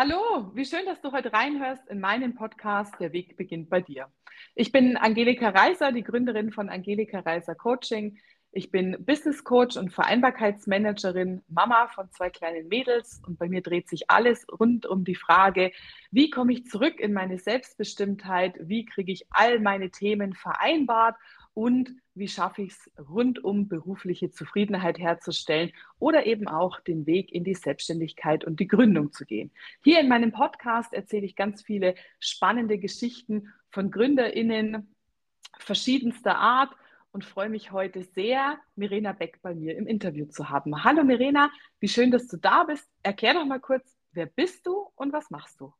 Hallo, wie schön, dass du heute reinhörst in meinen Podcast Der Weg beginnt bei dir. Ich bin Angelika Reiser, die Gründerin von Angelika Reiser Coaching. Ich bin Business Coach und Vereinbarkeitsmanagerin, Mama von zwei kleinen Mädels und bei mir dreht sich alles rund um die Frage, wie komme ich zurück in meine Selbstbestimmtheit, wie kriege ich all meine Themen vereinbart und wie schaffe ich es, rundum berufliche Zufriedenheit herzustellen oder eben auch den Weg in die Selbstständigkeit und die Gründung zu gehen. Hier in meinem Podcast erzähle ich ganz viele spannende Geschichten von Gründerinnen verschiedenster Art und freue mich heute sehr, Mirena Beck bei mir im Interview zu haben. Hallo Mirena, wie schön, dass du da bist. Erklär doch mal kurz, wer bist du und was machst du?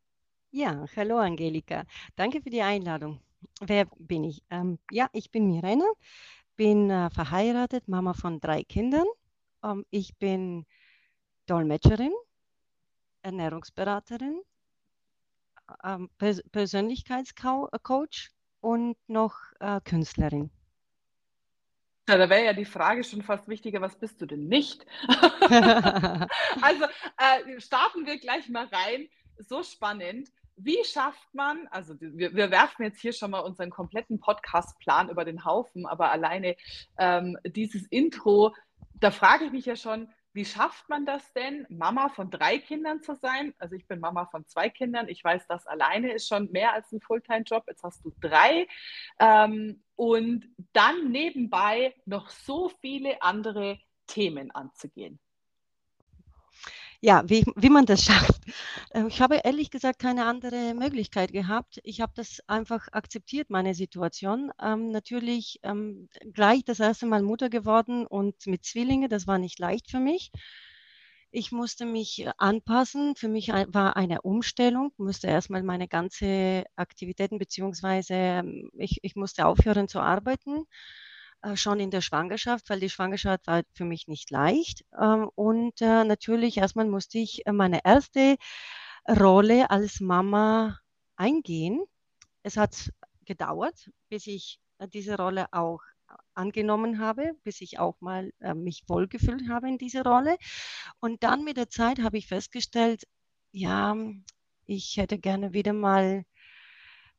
Ja, hallo Angelika. Danke für die Einladung. Wer bin ich? Ähm, ja, ich bin Mirena, bin äh, verheiratet, Mama von drei Kindern. Ähm, ich bin Dolmetscherin, Ernährungsberaterin, ähm, Pers Persönlichkeitscoach und noch äh, Künstlerin. Ja, da wäre ja die Frage schon fast wichtiger, was bist du denn nicht? also äh, starten wir gleich mal rein. So spannend wie schafft man, also wir, wir, werfen jetzt hier schon mal unseren kompletten Podcast-Plan über den Haufen, aber alleine ähm, dieses Intro, da frage ich mich ja schon, wie schafft man das denn, Mama von drei Kindern zu sein? Also ich bin Mama von zwei Kindern. Ich weiß, das alleine ist schon mehr als ein Fulltime-Job. Jetzt hast du drei. Ähm, und dann nebenbei noch so viele andere Themen anzugehen. Ja, wie, wie man das schafft. Äh, ich habe ehrlich gesagt keine andere Möglichkeit gehabt. Ich habe das einfach akzeptiert, meine Situation. Ähm, natürlich ähm, gleich das erste Mal Mutter geworden und mit Zwillinge, das war nicht leicht für mich. Ich musste mich äh, anpassen. Für mich war eine Umstellung, musste erstmal meine ganze Aktivitäten beziehungsweise ähm, ich, ich musste aufhören zu arbeiten schon in der Schwangerschaft, weil die Schwangerschaft war für mich nicht leicht. Ähm, und äh, natürlich erstmal musste ich äh, meine erste Rolle als Mama eingehen. Es hat gedauert, bis ich diese Rolle auch angenommen habe, bis ich auch mal äh, mich wohlgefühlt habe in dieser Rolle. Und dann mit der Zeit habe ich festgestellt, ja, ich hätte gerne wieder mal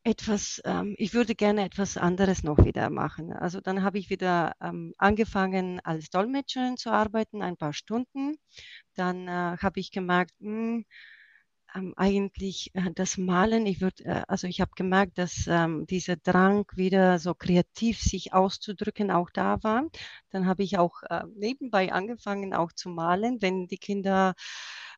etwas, ähm, ich würde gerne etwas anderes noch wieder machen. Also dann habe ich wieder ähm, angefangen, als Dolmetscherin zu arbeiten, ein paar Stunden. Dann äh, habe ich gemerkt, mh, hm, ähm, eigentlich äh, das Malen, ich würde, äh, also ich habe gemerkt, dass ähm, dieser Drang wieder so kreativ sich auszudrücken auch da war. Dann habe ich auch äh, nebenbei angefangen auch zu malen, wenn die Kinder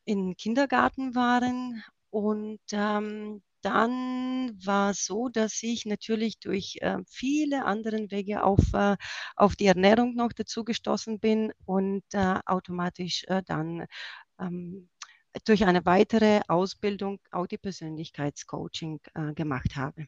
im Kindergarten waren. Und ähm, dann war es so, dass ich natürlich durch äh, viele andere Wege auf, äh, auf die Ernährung noch dazu gestoßen bin und äh, automatisch äh, dann ähm, durch eine weitere Ausbildung auch die Persönlichkeitscoaching äh, gemacht habe.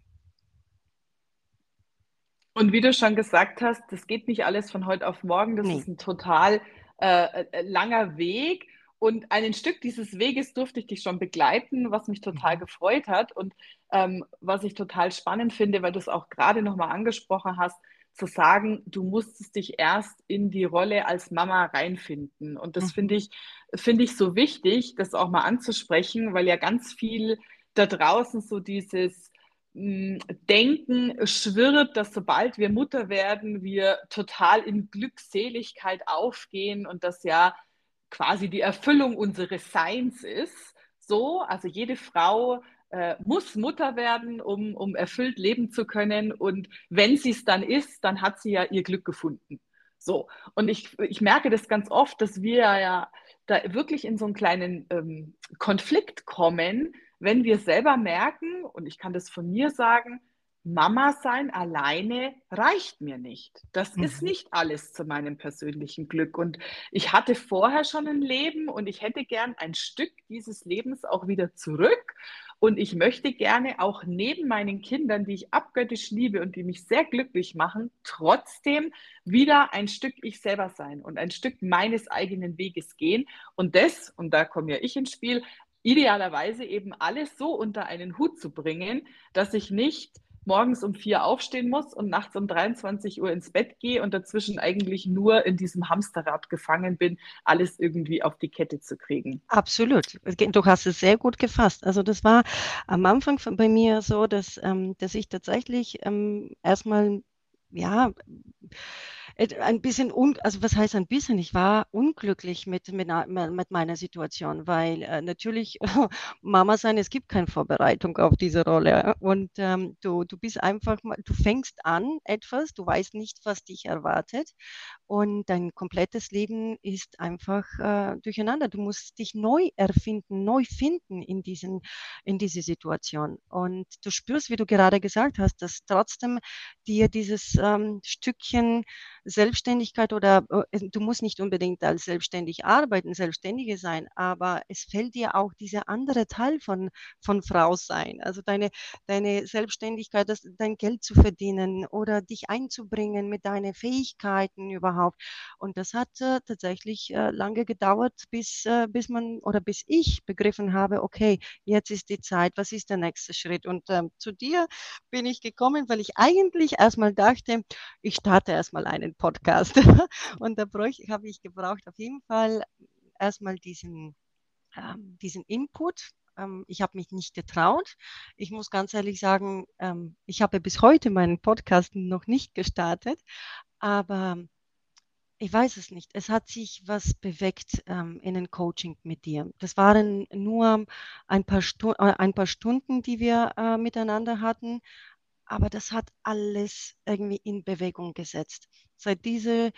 Und wie du schon gesagt hast, das geht nicht alles von heute auf morgen. Das nee. ist ein total äh, langer Weg. Und ein Stück dieses Weges durfte ich dich schon begleiten, was mich total mhm. gefreut hat und ähm, was ich total spannend finde, weil du es auch gerade nochmal angesprochen hast, zu sagen, du musstest dich erst in die Rolle als Mama reinfinden. Und das mhm. finde ich, finde ich so wichtig, das auch mal anzusprechen, weil ja ganz viel da draußen so dieses hm, Denken schwirrt, dass sobald wir Mutter werden, wir total in Glückseligkeit aufgehen und das ja quasi die Erfüllung unseres Seins ist. So, also jede Frau äh, muss Mutter werden, um, um erfüllt leben zu können. Und wenn sie es dann ist, dann hat sie ja ihr Glück gefunden. So, und ich, ich merke das ganz oft, dass wir ja da wirklich in so einen kleinen ähm, Konflikt kommen, wenn wir selber merken, und ich kann das von mir sagen, Mama sein alleine reicht mir nicht. Das mhm. ist nicht alles zu meinem persönlichen Glück. Und ich hatte vorher schon ein Leben und ich hätte gern ein Stück dieses Lebens auch wieder zurück. Und ich möchte gerne auch neben meinen Kindern, die ich abgöttisch liebe und die mich sehr glücklich machen, trotzdem wieder ein Stück ich selber sein und ein Stück meines eigenen Weges gehen. Und das, und da komme ja ich ins Spiel, idealerweise eben alles so unter einen Hut zu bringen, dass ich nicht morgens um vier aufstehen muss und nachts um 23 Uhr ins Bett gehe und dazwischen eigentlich nur in diesem Hamsterrad gefangen bin, alles irgendwie auf die Kette zu kriegen. Absolut. Du hast es sehr gut gefasst. Also das war am Anfang bei mir so, dass, ähm, dass ich tatsächlich ähm, erstmal ja, ein bisschen, un, also was heißt ein bisschen, ich war unglücklich mit, mit, mit meiner Situation, weil äh, natürlich Mama sein, es gibt keine Vorbereitung auf diese Rolle. Und ähm, du, du bist einfach, du fängst an etwas, du weißt nicht, was dich erwartet. Und dein komplettes Leben ist einfach äh, durcheinander. Du musst dich neu erfinden, neu finden in, diesen, in diese Situation. Und du spürst, wie du gerade gesagt hast, dass trotzdem dir dieses ähm, Stückchen Selbstständigkeit oder äh, du musst nicht unbedingt als selbstständig arbeiten, Selbstständige sein, aber es fällt dir auch dieser andere Teil von, von Frau sein. Also deine, deine Selbstständigkeit, das, dein Geld zu verdienen oder dich einzubringen mit deinen Fähigkeiten überhaupt. Und das hat äh, tatsächlich äh, lange gedauert, bis, äh, bis man oder bis ich begriffen habe, okay, jetzt ist die Zeit, was ist der nächste Schritt? Und ähm, zu dir bin ich gekommen, weil ich eigentlich erstmal dachte, ich starte erstmal einen Podcast. Und da habe ich gebraucht auf jeden Fall erstmal diesen, ähm, diesen Input. Ähm, ich habe mich nicht getraut. Ich muss ganz ehrlich sagen, ähm, ich habe bis heute meinen Podcast noch nicht gestartet, aber ich weiß es nicht. Es hat sich was bewegt ähm, in den Coaching mit dir. Das waren nur ein paar, Stu äh, ein paar Stunden, die wir äh, miteinander hatten, aber das hat alles irgendwie in Bewegung gesetzt. Seit diesem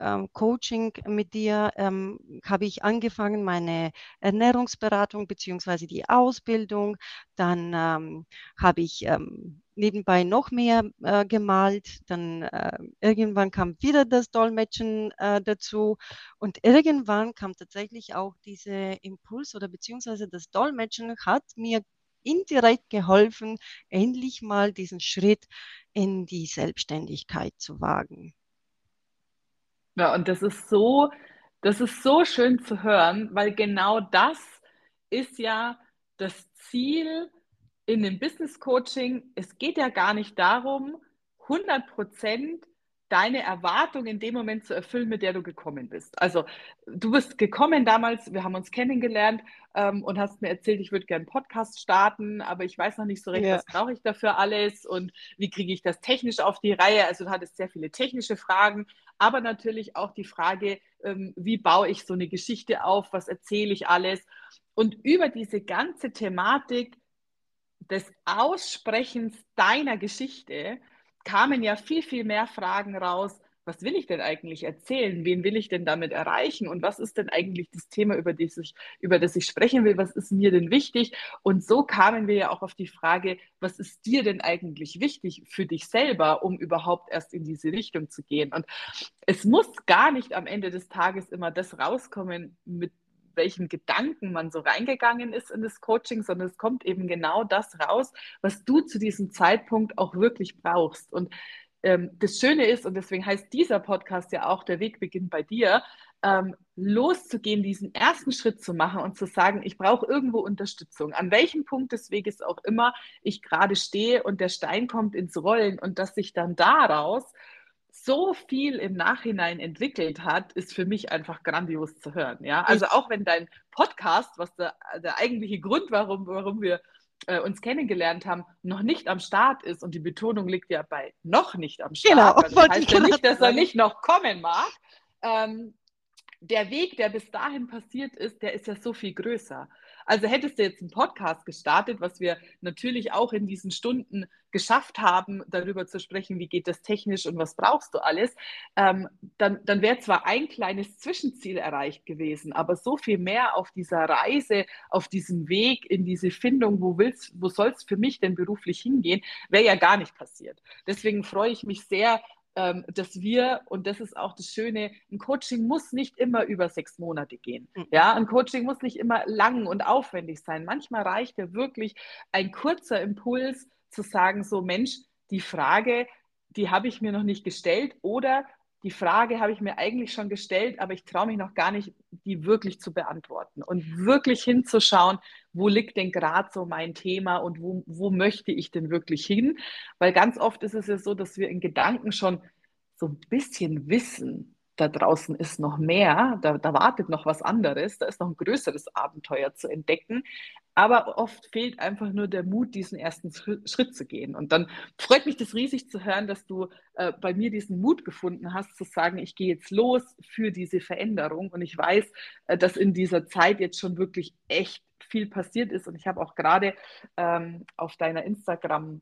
ähm, Coaching mit dir ähm, habe ich angefangen, meine Ernährungsberatung bzw. die Ausbildung. Dann ähm, habe ich ähm, nebenbei noch mehr äh, gemalt. Dann äh, irgendwann kam wieder das Dolmetschen äh, dazu. Und irgendwann kam tatsächlich auch dieser Impuls oder beziehungsweise das Dolmetschen hat mir indirekt geholfen, endlich mal diesen Schritt in die Selbstständigkeit zu wagen. Ja, und das ist so, das ist so schön zu hören, weil genau das ist ja das Ziel in dem Business Coaching. Es geht ja gar nicht darum, 100 Prozent deine Erwartung in dem Moment zu erfüllen, mit der du gekommen bist. Also du bist gekommen damals, wir haben uns kennengelernt ähm, und hast mir erzählt, ich würde gerne einen Podcast starten, aber ich weiß noch nicht so recht, ja. was brauche ich dafür alles und wie kriege ich das technisch auf die Reihe. Also du hattest sehr viele technische Fragen, aber natürlich auch die Frage, ähm, wie baue ich so eine Geschichte auf, was erzähle ich alles. Und über diese ganze Thematik des Aussprechens deiner Geschichte, kamen ja viel, viel mehr Fragen raus. Was will ich denn eigentlich erzählen? Wen will ich denn damit erreichen? Und was ist denn eigentlich das Thema, über das ich, über das ich sprechen will? Was ist mir denn wichtig? Und so kamen wir ja auch auf die Frage, was ist dir denn eigentlich wichtig für dich selber, um überhaupt erst in diese Richtung zu gehen? Und es muss gar nicht am Ende des Tages immer das rauskommen, mit welchen Gedanken man so reingegangen ist in das Coaching, sondern es kommt eben genau das raus, was du zu diesem Zeitpunkt auch wirklich brauchst. Und ähm, das Schöne ist, und deswegen heißt dieser Podcast ja auch, der Weg beginnt bei dir, ähm, loszugehen, diesen ersten Schritt zu machen und zu sagen, ich brauche irgendwo Unterstützung. An welchem Punkt des Weges auch immer ich gerade stehe und der Stein kommt ins Rollen und dass sich dann daraus so viel im Nachhinein entwickelt hat, ist für mich einfach grandios zu hören. Ja, also auch wenn dein Podcast, was der, der eigentliche Grund, warum, warum wir äh, uns kennengelernt haben, noch nicht am Start ist und die Betonung liegt ja bei noch nicht am Start. Genau, also das heißt ja nicht, dass er nicht noch kommen mag. Ähm, der Weg, der bis dahin passiert ist, der ist ja so viel größer. Also hättest du jetzt einen Podcast gestartet, was wir natürlich auch in diesen Stunden geschafft haben, darüber zu sprechen, wie geht das technisch und was brauchst du alles, ähm, dann, dann wäre zwar ein kleines Zwischenziel erreicht gewesen, aber so viel mehr auf dieser Reise, auf diesem Weg in diese Findung, wo willst, wo soll es für mich denn beruflich hingehen, wäre ja gar nicht passiert. Deswegen freue ich mich sehr, dass wir, und das ist auch das Schöne, ein Coaching muss nicht immer über sechs Monate gehen. Mhm. Ja, ein Coaching muss nicht immer lang und aufwendig sein. Manchmal reicht ja wirklich ein kurzer Impuls zu sagen, so Mensch, die Frage, die habe ich mir noch nicht gestellt oder die Frage habe ich mir eigentlich schon gestellt, aber ich traue mich noch gar nicht, die wirklich zu beantworten und wirklich hinzuschauen, wo liegt denn gerade so mein Thema und wo, wo möchte ich denn wirklich hin? Weil ganz oft ist es ja so, dass wir in Gedanken schon so ein bisschen wissen, da draußen ist noch mehr, da, da wartet noch was anderes, da ist noch ein größeres Abenteuer zu entdecken. Aber oft fehlt einfach nur der Mut, diesen ersten Schritt zu gehen. Und dann freut mich das riesig zu hören, dass du äh, bei mir diesen Mut gefunden hast, zu sagen, ich gehe jetzt los für diese Veränderung. Und ich weiß, äh, dass in dieser Zeit jetzt schon wirklich echt viel passiert ist. Und ich habe auch gerade ähm, auf deiner Instagram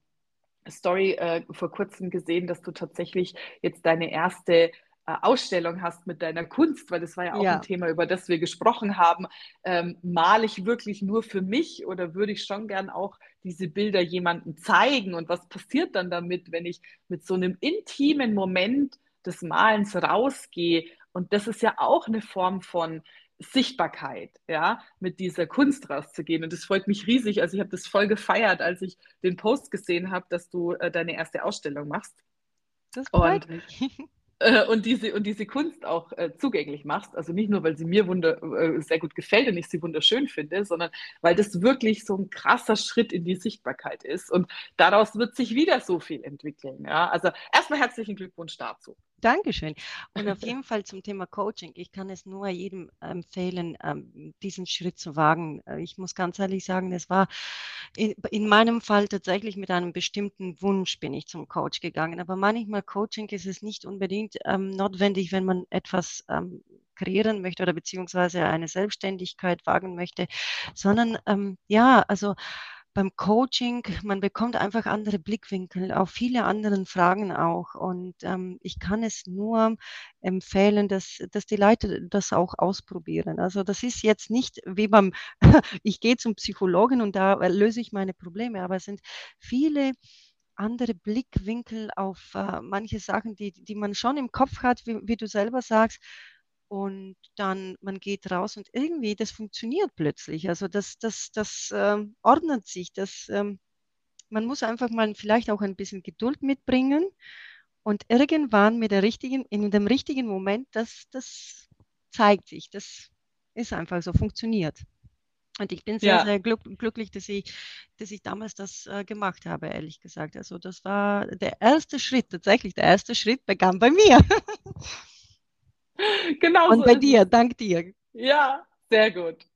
Story äh, vor kurzem gesehen, dass du tatsächlich jetzt deine erste äh, Ausstellung hast mit deiner Kunst, weil das war ja auch ja. ein Thema, über das wir gesprochen haben. Ähm, male ich wirklich nur für mich oder würde ich schon gern auch diese Bilder jemandem zeigen? Und was passiert dann damit, wenn ich mit so einem intimen Moment des Malens rausgehe? Und das ist ja auch eine Form von Sichtbarkeit, ja, mit dieser Kunst rauszugehen. Und das freut mich riesig. Also ich habe das voll gefeiert, als ich den Post gesehen habe, dass du äh, deine erste Ausstellung machst. Das freut und, mich. Äh, und, diese, und diese Kunst auch äh, zugänglich machst. Also nicht nur, weil sie mir wunder, äh, sehr gut gefällt und ich sie wunderschön finde, sondern weil das wirklich so ein krasser Schritt in die Sichtbarkeit ist. Und daraus wird sich wieder so viel entwickeln. Ja? Also erstmal herzlichen Glückwunsch dazu. Dankeschön. Und auf jeden Fall zum Thema Coaching. Ich kann es nur jedem empfehlen, ähm, diesen Schritt zu wagen. Äh, ich muss ganz ehrlich sagen, es war in meinem Fall tatsächlich mit einem bestimmten Wunsch bin ich zum Coach gegangen. Aber manchmal Coaching ist es nicht unbedingt ähm, notwendig, wenn man etwas ähm, kreieren möchte oder beziehungsweise eine Selbstständigkeit wagen möchte, sondern ja, also beim Coaching, man bekommt einfach andere Blickwinkel auf viele andere Fragen auch. Und ähm, ich kann es nur empfehlen, dass, dass die Leute das auch ausprobieren. Also das ist jetzt nicht wie beim, ich gehe zum Psychologen und da löse ich meine Probleme, aber es sind viele andere Blickwinkel auf äh, manche Sachen, die, die man schon im Kopf hat, wie, wie du selber sagst, und dann man geht raus und irgendwie das funktioniert plötzlich. Also das, das, das äh, ordnet sich. Das, ähm, man muss einfach mal vielleicht auch ein bisschen Geduld mitbringen und irgendwann mit der richtigen, in dem richtigen Moment, das, das zeigt sich. Das ist einfach so, funktioniert. Und ich bin sehr, ja. sehr glück, glücklich, dass ich, dass ich damals das äh, gemacht habe, ehrlich gesagt. Also das war der erste Schritt, tatsächlich der erste Schritt begann bei mir. genau. Und so bei dir, dank dir. Ja, sehr gut.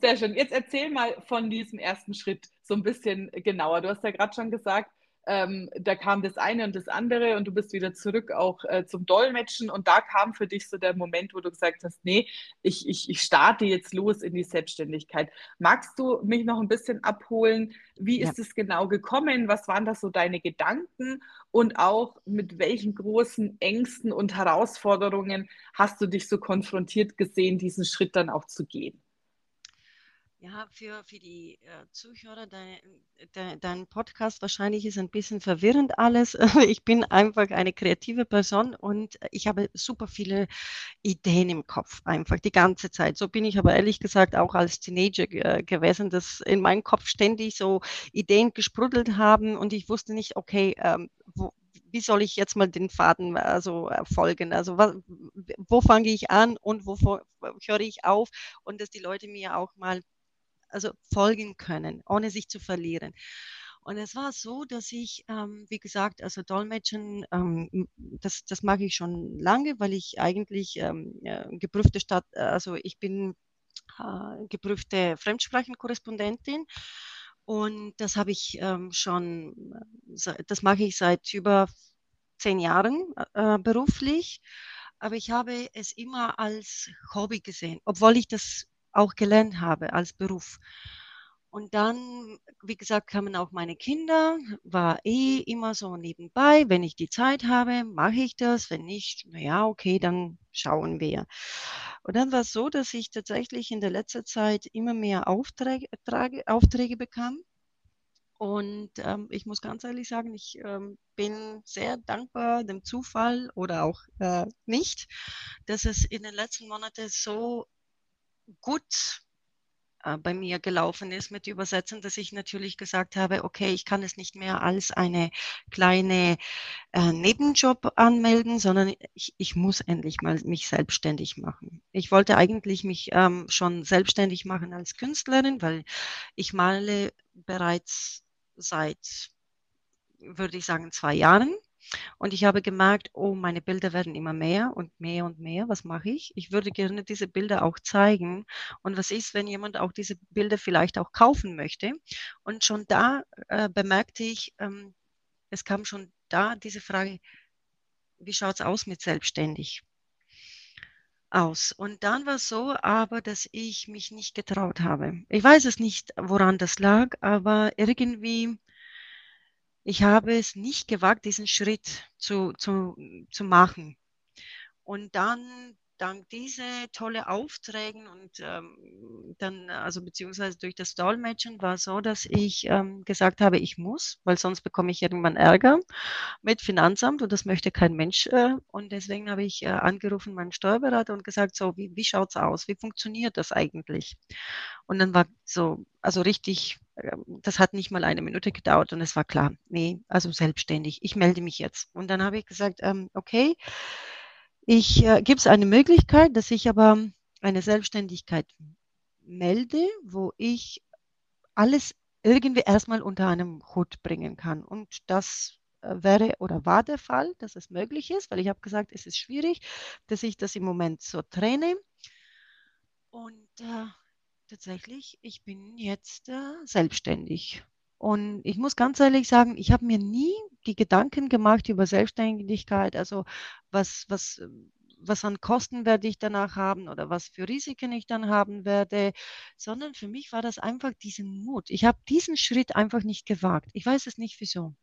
Sehr schön. Jetzt erzähl mal von diesem ersten Schritt so ein bisschen genauer. Du hast ja gerade schon gesagt, ähm, da kam das eine und das andere und du bist wieder zurück auch äh, zum Dolmetschen und da kam für dich so der Moment, wo du gesagt hast, nee, ich, ich, ich starte jetzt los in die Selbstständigkeit. Magst du mich noch ein bisschen abholen? Wie ist ja. es genau gekommen? Was waren das so deine Gedanken? Und auch mit welchen großen Ängsten und Herausforderungen hast du dich so konfrontiert gesehen, diesen Schritt dann auch zu gehen? Ja, für, für die äh, Zuhörer, dein, de, dein Podcast wahrscheinlich ist ein bisschen verwirrend alles. Ich bin einfach eine kreative Person und ich habe super viele Ideen im Kopf, einfach die ganze Zeit. So bin ich aber ehrlich gesagt auch als Teenager äh, gewesen, dass in meinem Kopf ständig so Ideen gesprudelt haben und ich wusste nicht, okay, ähm, wo, wie soll ich jetzt mal den Faden also folgen? Also was, wo fange ich an und wo höre ich auf? Und dass die Leute mir auch mal also folgen können, ohne sich zu verlieren. Und es war so, dass ich, ähm, wie gesagt, also Dolmetschen, ähm, das, das mag ich schon lange, weil ich eigentlich ähm, geprüfte Stadt, also ich bin äh, geprüfte Fremdsprachenkorrespondentin. Und das habe ich ähm, schon, das mache ich seit über zehn Jahren äh, beruflich. Aber ich habe es immer als Hobby gesehen, obwohl ich das auch gelernt habe als Beruf. Und dann, wie gesagt, kamen auch meine Kinder, war eh immer so nebenbei. Wenn ich die Zeit habe, mache ich das. Wenn nicht, naja, okay, dann schauen wir. Und dann war es so, dass ich tatsächlich in der letzten Zeit immer mehr Aufträge, Aufträge bekam. Und ähm, ich muss ganz ehrlich sagen, ich ähm, bin sehr dankbar dem Zufall oder auch äh, nicht, dass es in den letzten Monaten so gut äh, bei mir gelaufen ist mit Übersetzen, dass ich natürlich gesagt habe, okay, ich kann es nicht mehr als eine kleine äh, Nebenjob anmelden, sondern ich, ich muss endlich mal mich selbstständig machen. Ich wollte eigentlich mich ähm, schon selbstständig machen als Künstlerin, weil ich male bereits seit, würde ich sagen, zwei Jahren. Und ich habe gemerkt, oh, meine Bilder werden immer mehr und mehr und mehr. Was mache ich? Ich würde gerne diese Bilder auch zeigen. Und was ist, wenn jemand auch diese Bilder vielleicht auch kaufen möchte? Und schon da äh, bemerkte ich, ähm, es kam schon da diese Frage, wie schaut es aus mit selbstständig? aus. Und dann war es so aber, dass ich mich nicht getraut habe. Ich weiß es nicht, woran das lag, aber irgendwie ich habe es nicht gewagt, diesen Schritt zu, zu, zu machen. Und dann dank diese tolle Aufträgen und ähm, dann, also beziehungsweise durch das Dolmetschen war es so, dass ich ähm, gesagt habe, ich muss, weil sonst bekomme ich irgendwann Ärger mit Finanzamt und das möchte kein Mensch. Äh, und deswegen habe ich äh, angerufen meinen Steuerberater und gesagt, so, wie, wie schaut es aus? Wie funktioniert das eigentlich? Und dann war so, also richtig, das hat nicht mal eine Minute gedauert und es war klar, nee, also selbstständig, ich melde mich jetzt. Und dann habe ich gesagt, ähm, okay, ich äh, gibt es eine Möglichkeit, dass ich aber eine Selbstständigkeit melde, wo ich alles irgendwie erstmal unter einem Hut bringen kann. Und das äh, wäre oder war der Fall, dass es möglich ist, weil ich habe gesagt, es ist schwierig, dass ich das im Moment so trenne. Und äh, tatsächlich, ich bin jetzt äh, selbstständig. Und ich muss ganz ehrlich sagen, ich habe mir nie die Gedanken gemacht über Selbstständigkeit, also was, was, was an Kosten werde ich danach haben oder was für Risiken ich dann haben werde, sondern für mich war das einfach diesen Mut. Ich habe diesen Schritt einfach nicht gewagt. Ich weiß es nicht wieso.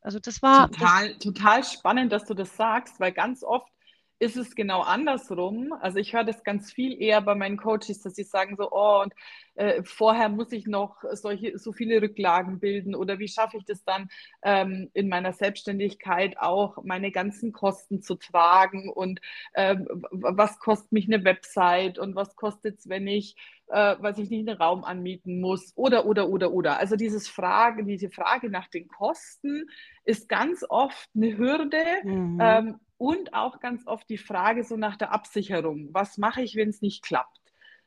Also das war total, das, total spannend, dass du das sagst, weil ganz oft ist es genau andersrum. Also ich höre das ganz viel eher bei meinen Coaches, dass sie sagen so, oh, und äh, vorher muss ich noch solche, so viele Rücklagen bilden oder wie schaffe ich das dann ähm, in meiner Selbstständigkeit auch meine ganzen Kosten zu tragen und äh, was kostet mich eine Website und was kostet es, wenn ich, äh, weiß ich nicht, einen Raum anmieten muss oder, oder, oder, oder. Also dieses Frage, diese Frage nach den Kosten ist ganz oft eine Hürde. Mhm. Ähm, und auch ganz oft die Frage so nach der Absicherung. Was mache ich, wenn es nicht klappt?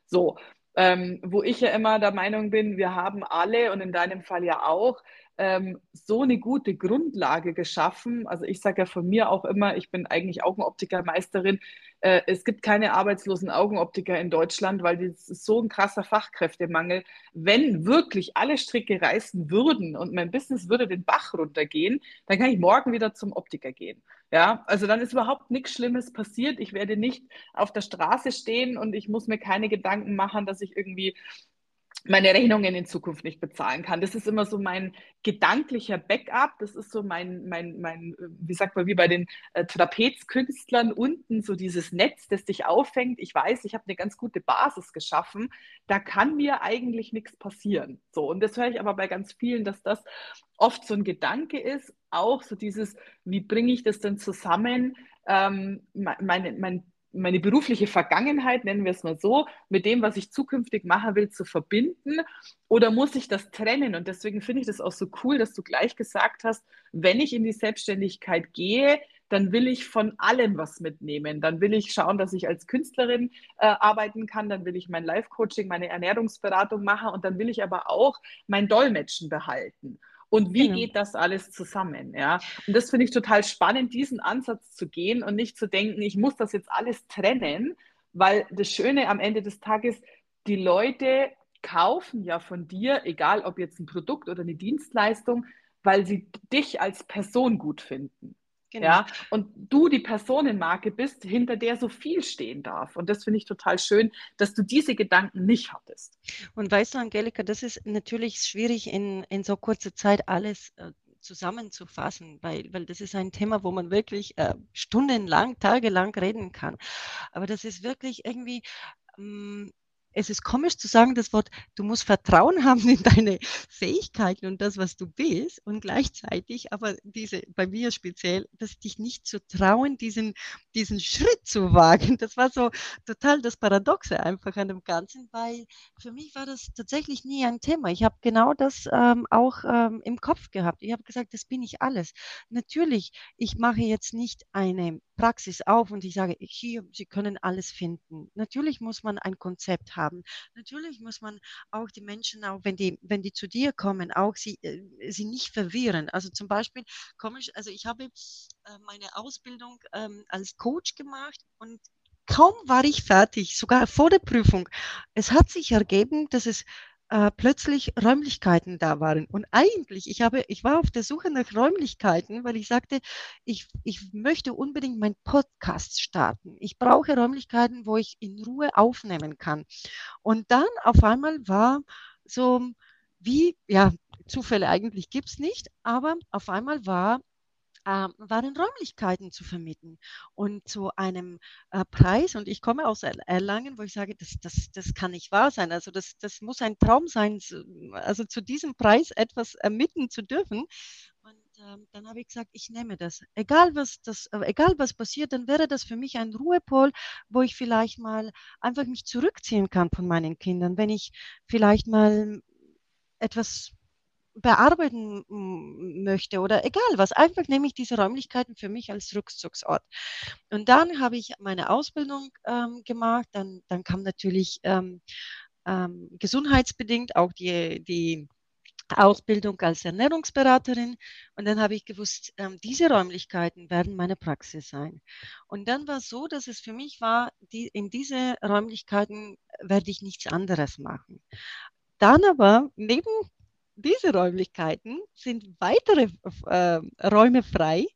So, ähm, wo ich ja immer der Meinung bin, wir haben alle und in deinem Fall ja auch ähm, so eine gute Grundlage geschaffen. Also ich sage ja von mir auch immer, ich bin eigentlich Augenoptikermeisterin. Äh, es gibt keine arbeitslosen Augenoptiker in Deutschland, weil das ist so ein krasser Fachkräftemangel. Wenn wirklich alle Stricke reißen würden und mein Business würde den Bach runtergehen, dann kann ich morgen wieder zum Optiker gehen. Ja, also dann ist überhaupt nichts Schlimmes passiert. Ich werde nicht auf der Straße stehen und ich muss mir keine Gedanken machen, dass ich irgendwie meine Rechnungen in Zukunft nicht bezahlen kann. Das ist immer so mein gedanklicher Backup. Das ist so mein, mein, mein wie sagt man, wie bei den äh, Trapezkünstlern unten, so dieses Netz, das dich auffängt. Ich weiß, ich habe eine ganz gute Basis geschaffen. Da kann mir eigentlich nichts passieren. So, und das höre ich aber bei ganz vielen, dass das oft so ein Gedanke ist. Auch so dieses, wie bringe ich das denn zusammen? Ähm, meine, mein meine berufliche Vergangenheit, nennen wir es mal so, mit dem, was ich zukünftig machen will, zu verbinden? Oder muss ich das trennen? Und deswegen finde ich das auch so cool, dass du gleich gesagt hast, wenn ich in die Selbstständigkeit gehe, dann will ich von allem was mitnehmen. Dann will ich schauen, dass ich als Künstlerin äh, arbeiten kann. Dann will ich mein Life-Coaching, meine Ernährungsberatung machen. Und dann will ich aber auch mein Dolmetschen behalten. Und wie genau. geht das alles zusammen? Ja? Und das finde ich total spannend, diesen Ansatz zu gehen und nicht zu denken, ich muss das jetzt alles trennen, weil das Schöne am Ende des Tages, die Leute kaufen ja von dir, egal ob jetzt ein Produkt oder eine Dienstleistung, weil sie dich als Person gut finden. Genau. Ja, und du die Personenmarke bist, hinter der so viel stehen darf. Und das finde ich total schön, dass du diese Gedanken nicht hattest. Und weißt du, Angelika, das ist natürlich schwierig in, in so kurzer Zeit alles äh, zusammenzufassen, weil, weil das ist ein Thema, wo man wirklich äh, stundenlang, tagelang reden kann. Aber das ist wirklich irgendwie, ähm, es ist komisch zu sagen, das Wort, du musst Vertrauen haben in deine Fähigkeiten und das, was du bist und gleichzeitig aber diese, bei mir speziell, dass dich nicht zu trauen, diesen, diesen Schritt zu wagen. Das war so total das Paradoxe einfach an dem Ganzen, weil für mich war das tatsächlich nie ein Thema. Ich habe genau das ähm, auch ähm, im Kopf gehabt. Ich habe gesagt, das bin ich alles. Natürlich, ich mache jetzt nicht eine Praxis auf und ich sage, hier, Sie können alles finden. Natürlich muss man ein Konzept haben. Natürlich muss man auch die Menschen, auch wenn die, wenn die zu dir kommen, auch sie, äh, sie nicht verwirren. Also zum Beispiel komme ich, also ich habe äh, meine Ausbildung ähm, als Coach gemacht und kaum war ich fertig, sogar vor der Prüfung. Es hat sich ergeben, dass es äh, plötzlich Räumlichkeiten da waren. Und eigentlich, ich, habe, ich war auf der Suche nach Räumlichkeiten, weil ich sagte, ich, ich möchte unbedingt meinen Podcast starten. Ich brauche Räumlichkeiten, wo ich in Ruhe aufnehmen kann. Und dann auf einmal war so wie, ja, Zufälle eigentlich gibt es nicht, aber auf einmal war äh, waren Räumlichkeiten zu vermieten und zu einem äh, Preis. Und ich komme aus Erlangen, wo ich sage, das, das, das kann nicht wahr sein. Also das, das muss ein Traum sein, also zu diesem Preis etwas ermitteln zu dürfen. Und ähm, dann habe ich gesagt, ich nehme das. Egal was, das, äh, egal was passiert, dann wäre das für mich ein Ruhepol, wo ich vielleicht mal einfach mich zurückziehen kann von meinen Kindern, wenn ich vielleicht mal etwas bearbeiten möchte oder egal was. Einfach nehme ich diese Räumlichkeiten für mich als Rückzugsort. Und dann habe ich meine Ausbildung ähm, gemacht. Dann, dann kam natürlich ähm, ähm, gesundheitsbedingt auch die, die Ausbildung als Ernährungsberaterin. Und dann habe ich gewusst, ähm, diese Räumlichkeiten werden meine Praxis sein. Und dann war es so, dass es für mich war, die, in diese Räumlichkeiten werde ich nichts anderes machen. Dann aber neben diese Räumlichkeiten sind weitere äh, Räume frei,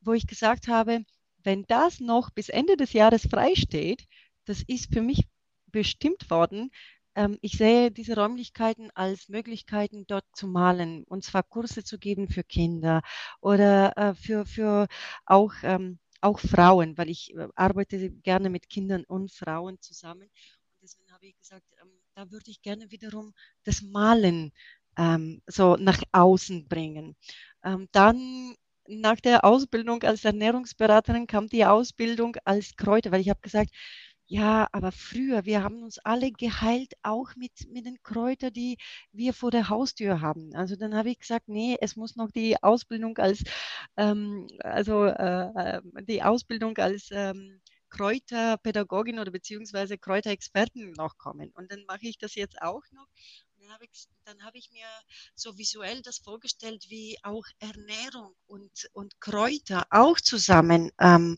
wo ich gesagt habe, wenn das noch bis Ende des Jahres frei steht, das ist für mich bestimmt worden. Ähm, ich sehe diese Räumlichkeiten als Möglichkeiten, dort zu malen und zwar Kurse zu geben für Kinder oder äh, für, für auch, ähm, auch Frauen, weil ich äh, arbeite gerne mit Kindern und Frauen zusammen. Und deswegen habe ich gesagt, ähm, da würde ich gerne wiederum das Malen ähm, so nach außen bringen. Ähm, dann nach der Ausbildung als Ernährungsberaterin kam die Ausbildung als Kräuter, weil ich habe gesagt, ja, aber früher, wir haben uns alle geheilt, auch mit, mit den Kräutern, die wir vor der Haustür haben. Also dann habe ich gesagt, nee, es muss noch die Ausbildung als, ähm, also äh, die Ausbildung als ähm, Kräuterpädagogin oder beziehungsweise Kräuterexperten noch kommen. Und dann mache ich das jetzt auch noch dann habe ich, hab ich mir so visuell das vorgestellt, wie auch Ernährung und, und Kräuter auch zusammen ähm,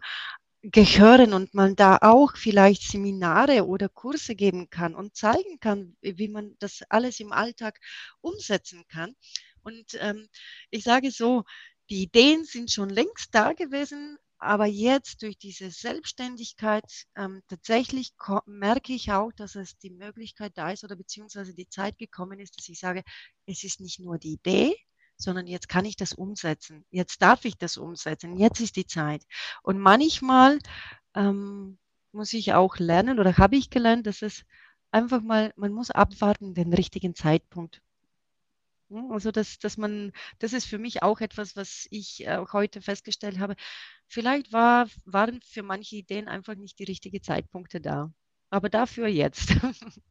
gehören und man da auch vielleicht Seminare oder Kurse geben kann und zeigen kann, wie man das alles im Alltag umsetzen kann. Und ähm, ich sage so, die Ideen sind schon längst da gewesen, aber jetzt durch diese Selbstständigkeit ähm, tatsächlich merke ich auch, dass es die Möglichkeit da ist oder beziehungsweise die Zeit gekommen ist, dass ich sage, es ist nicht nur die Idee, sondern jetzt kann ich das umsetzen. Jetzt darf ich das umsetzen. Jetzt ist die Zeit. Und manchmal ähm, muss ich auch lernen oder habe ich gelernt, dass es einfach mal, man muss abwarten den richtigen Zeitpunkt. Also dass, dass man, das ist für mich auch etwas, was ich äh, heute festgestellt habe. Vielleicht war, waren für manche Ideen einfach nicht die richtigen Zeitpunkte da. Aber dafür jetzt.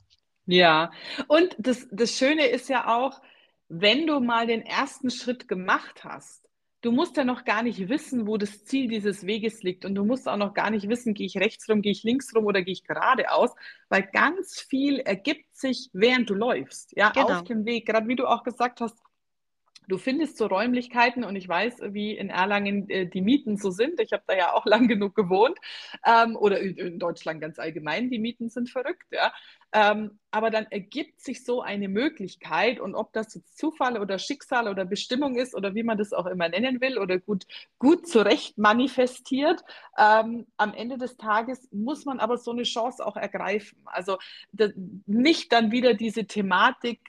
Ja, und das, das Schöne ist ja auch, wenn du mal den ersten Schritt gemacht hast, du musst ja noch gar nicht wissen, wo das Ziel dieses Weges liegt. Und du musst auch noch gar nicht wissen, gehe ich rechts rum, gehe ich links rum oder gehe ich geradeaus, weil ganz viel ergibt sich, während du läufst. Ja, genau. auf dem Weg. Gerade wie du auch gesagt hast, Du findest so Räumlichkeiten und ich weiß, wie in Erlangen äh, die Mieten so sind. Ich habe da ja auch lang genug gewohnt ähm, oder in, Deutschland ganz allgemein. Die Mieten sind verrückt. Ja. Ähm, aber dann ergibt sich so eine Möglichkeit und ob das jetzt Zufall oder Schicksal oder Bestimmung ist oder wie man das auch immer nennen will oder gut, gut zurecht manifestiert, ähm, am Ende des Tages muss man aber so eine Chance auch ergreifen. Also nicht dann wieder diese Thematik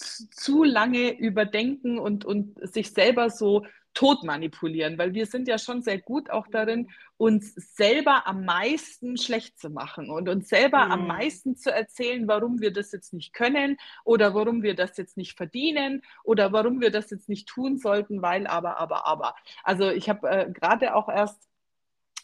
zu lange überdenken und, und sich selber so tot manipulieren, weil wir sind ja schon sehr gut auch darin, uns selber am meisten schlecht zu machen und uns selber mhm. am meisten zu erzählen, warum wir das jetzt nicht können oder warum wir das jetzt nicht verdienen oder warum wir das jetzt nicht tun sollten, weil aber, aber, aber. Also ich habe äh, gerade auch erst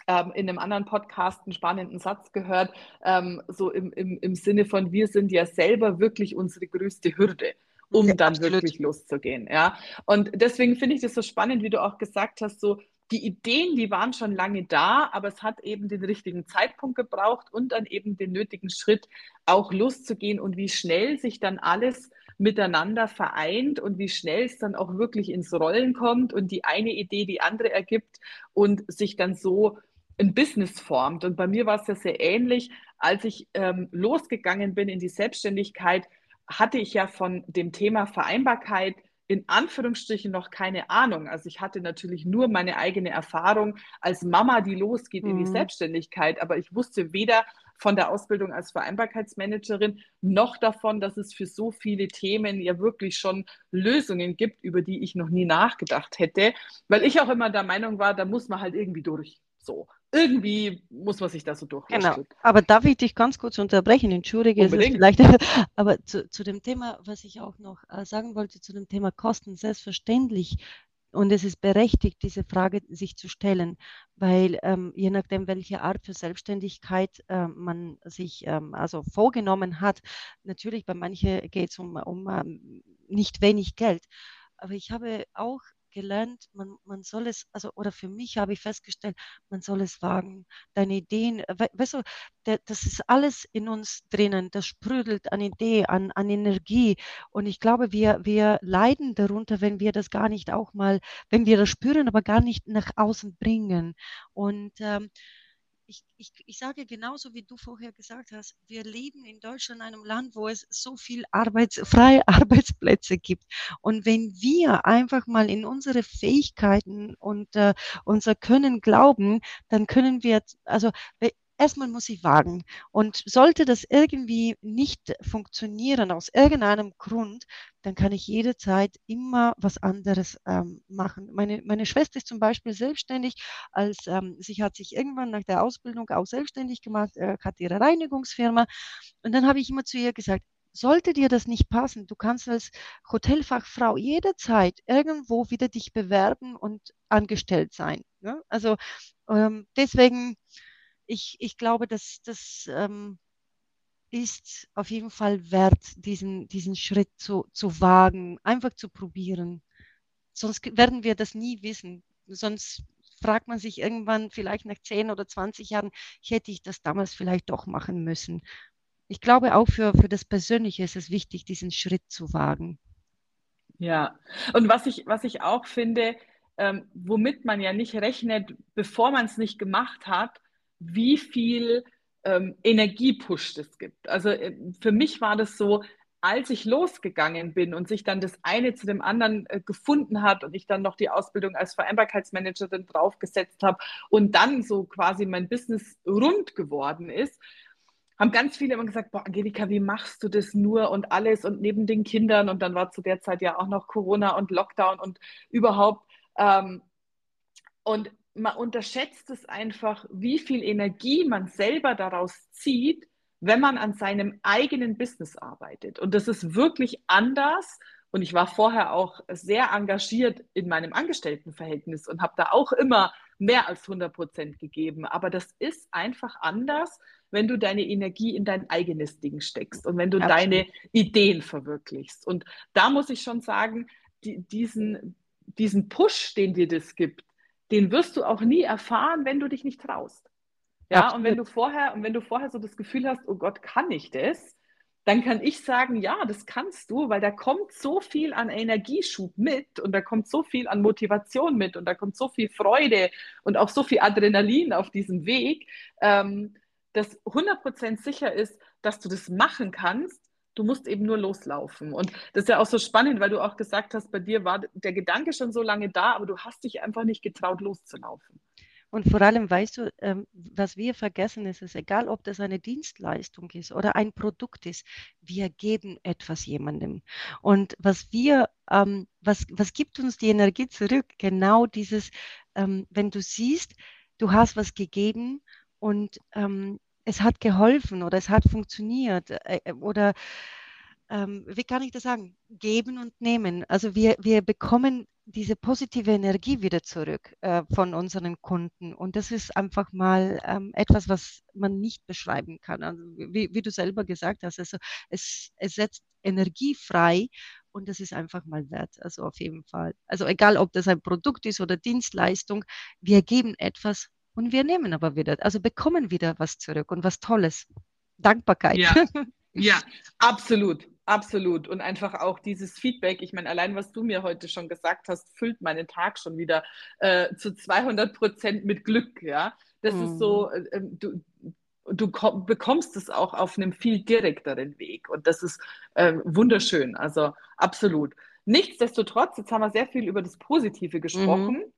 ähm, in einem anderen Podcast einen spannenden Satz gehört, ähm, so im, im, im Sinne von, wir sind ja selber wirklich unsere größte Hürde um ja, dann absolut. wirklich loszugehen. Ja? Und deswegen finde ich das so spannend, wie du auch gesagt hast, so die Ideen, die waren schon lange da, aber es hat eben den richtigen Zeitpunkt gebraucht und dann eben den nötigen Schritt, auch loszugehen und wie schnell sich dann alles miteinander vereint und wie schnell es dann auch wirklich ins Rollen kommt und die eine Idee die andere ergibt und sich dann so ein Business formt. Und bei mir war es ja sehr ähnlich, als ich ähm, losgegangen bin in die Selbstständigkeit, hatte ich ja von dem Thema Vereinbarkeit in Anführungsstrichen noch keine Ahnung. Also ich hatte natürlich nur meine eigene Erfahrung als Mama, die losgeht mhm. in die mhm. Selbstständigkeit, aber ich wusste weder von der Ausbildung als Vereinbarkeitsmanagerin noch davon, dass es für so viele Themen ja wirklich schon Lösungen gibt, über die ich noch nie nachgedacht hätte, weil ich auch immer der Meinung war, da muss man halt irgendwie durch. So irgendwie muss man sich da so durch. Genau. Aber darf ich dich ganz kurz unterbrechen? Entschuldige, es ist vielleicht, aber zu, zu, dem Thema, was ich auch noch äh, sagen wollte, zu dem Thema Kosten, selbstverständlich. Und es ist berechtigt, diese Frage sich zu stellen, weil ähm, je nachdem, welche Art für Selbstständigkeit äh, man sich ähm, also vorgenommen hat, natürlich bei manchen geht es um, um ähm, nicht wenig Geld. Aber ich habe auch gelernt, man, man soll es, also, oder für mich habe ich festgestellt, man soll es wagen. Deine Ideen, we, weißt du, der, das ist alles in uns drinnen, das sprudelt an Idee, an, an Energie. Und ich glaube, wir, wir leiden darunter, wenn wir das gar nicht auch mal, wenn wir das spüren, aber gar nicht nach außen bringen. Und ähm, ich, ich, ich sage genauso, wie du vorher gesagt hast, wir leben in Deutschland, einem Land, wo es so viel Arbeits, freie Arbeitsplätze gibt. Und wenn wir einfach mal in unsere Fähigkeiten und äh, unser Können glauben, dann können wir, also erstmal muss ich wagen. Und sollte das irgendwie nicht funktionieren aus irgendeinem Grund, dann kann ich jederzeit immer was anderes ähm, machen. Meine, meine Schwester ist zum Beispiel selbstständig, als ähm, sie hat sich irgendwann nach der Ausbildung auch selbstständig gemacht, äh, hat ihre Reinigungsfirma. Und dann habe ich immer zu ihr gesagt, sollte dir das nicht passen, du kannst als Hotelfachfrau jederzeit irgendwo wieder dich bewerben und angestellt sein. Ne? Also ähm, deswegen ich, ich glaube, dass das ähm, ist auf jeden Fall wert, diesen, diesen Schritt zu, zu wagen, einfach zu probieren. Sonst werden wir das nie wissen. Sonst fragt man sich irgendwann, vielleicht nach 10 oder 20 Jahren, hätte ich das damals vielleicht doch machen müssen. Ich glaube, auch für, für das Persönliche ist es wichtig, diesen Schritt zu wagen. Ja, und was ich, was ich auch finde, ähm, womit man ja nicht rechnet, bevor man es nicht gemacht hat, wie viel ähm, Energiepush es gibt. Also äh, für mich war das so, als ich losgegangen bin und sich dann das eine zu dem anderen äh, gefunden hat und ich dann noch die Ausbildung als Vereinbarkeitsmanagerin draufgesetzt habe und dann so quasi mein Business rund geworden ist, haben ganz viele immer gesagt, boah, Angelika, wie machst du das nur und alles und neben den Kindern und dann war zu der Zeit ja auch noch Corona und Lockdown und überhaupt. Ähm, und man unterschätzt es einfach, wie viel Energie man selber daraus zieht, wenn man an seinem eigenen Business arbeitet. Und das ist wirklich anders. Und ich war vorher auch sehr engagiert in meinem Angestelltenverhältnis und habe da auch immer mehr als 100 Prozent gegeben. Aber das ist einfach anders, wenn du deine Energie in dein eigenes Ding steckst und wenn du Absolut. deine Ideen verwirklichst. Und da muss ich schon sagen, die, diesen, diesen Push, den dir das gibt, den wirst du auch nie erfahren, wenn du dich nicht traust. Ja, und wenn du vorher, und wenn du vorher so das Gefühl hast, oh Gott, kann ich das? Dann kann ich sagen, ja, das kannst du, weil da kommt so viel an Energieschub mit und da kommt so viel an Motivation mit und da kommt so viel Freude und auch so viel Adrenalin auf diesem Weg, ähm, dass 100% sicher ist, dass du das machen kannst Du musst eben nur loslaufen. Und das ist ja auch so spannend, weil du auch gesagt hast, bei dir war der Gedanke schon so lange da, aber du hast dich einfach nicht getraut, loszulaufen. Und vor allem weißt du, ähm, was wir vergessen, ist es egal, ob das eine Dienstleistung ist oder ein Produkt ist, wir geben etwas jemandem. Und was wir, ähm, was, was gibt uns die Energie zurück? Genau dieses, ähm, wenn du siehst, du hast was gegeben und ähm, es hat geholfen oder es hat funktioniert äh, äh oder ähm, wie kann ich das sagen? Geben und nehmen. Also wir, wir bekommen diese positive Energie wieder zurück äh, von unseren Kunden. Und das ist einfach mal ähm, etwas, was man nicht beschreiben kann. Also wie, wie du selber gesagt hast, also es, es setzt Energie frei und das ist einfach mal wert. Also auf jeden Fall. Also egal, ob das ein Produkt ist oder Dienstleistung, wir geben etwas und wir nehmen aber wieder, also bekommen wieder was zurück und was Tolles. Dankbarkeit. Ja, ja absolut. Absolut. Und einfach auch dieses Feedback. Ich meine, allein was du mir heute schon gesagt hast, füllt meinen Tag schon wieder äh, zu 200 Prozent mit Glück. Ja, das mhm. ist so, äh, ähm, du, du bekommst es auch auf einem viel direkteren Weg. Und das ist äh, wunderschön. Also absolut. Nichtsdestotrotz, jetzt haben wir sehr viel über das Positive gesprochen. Mhm.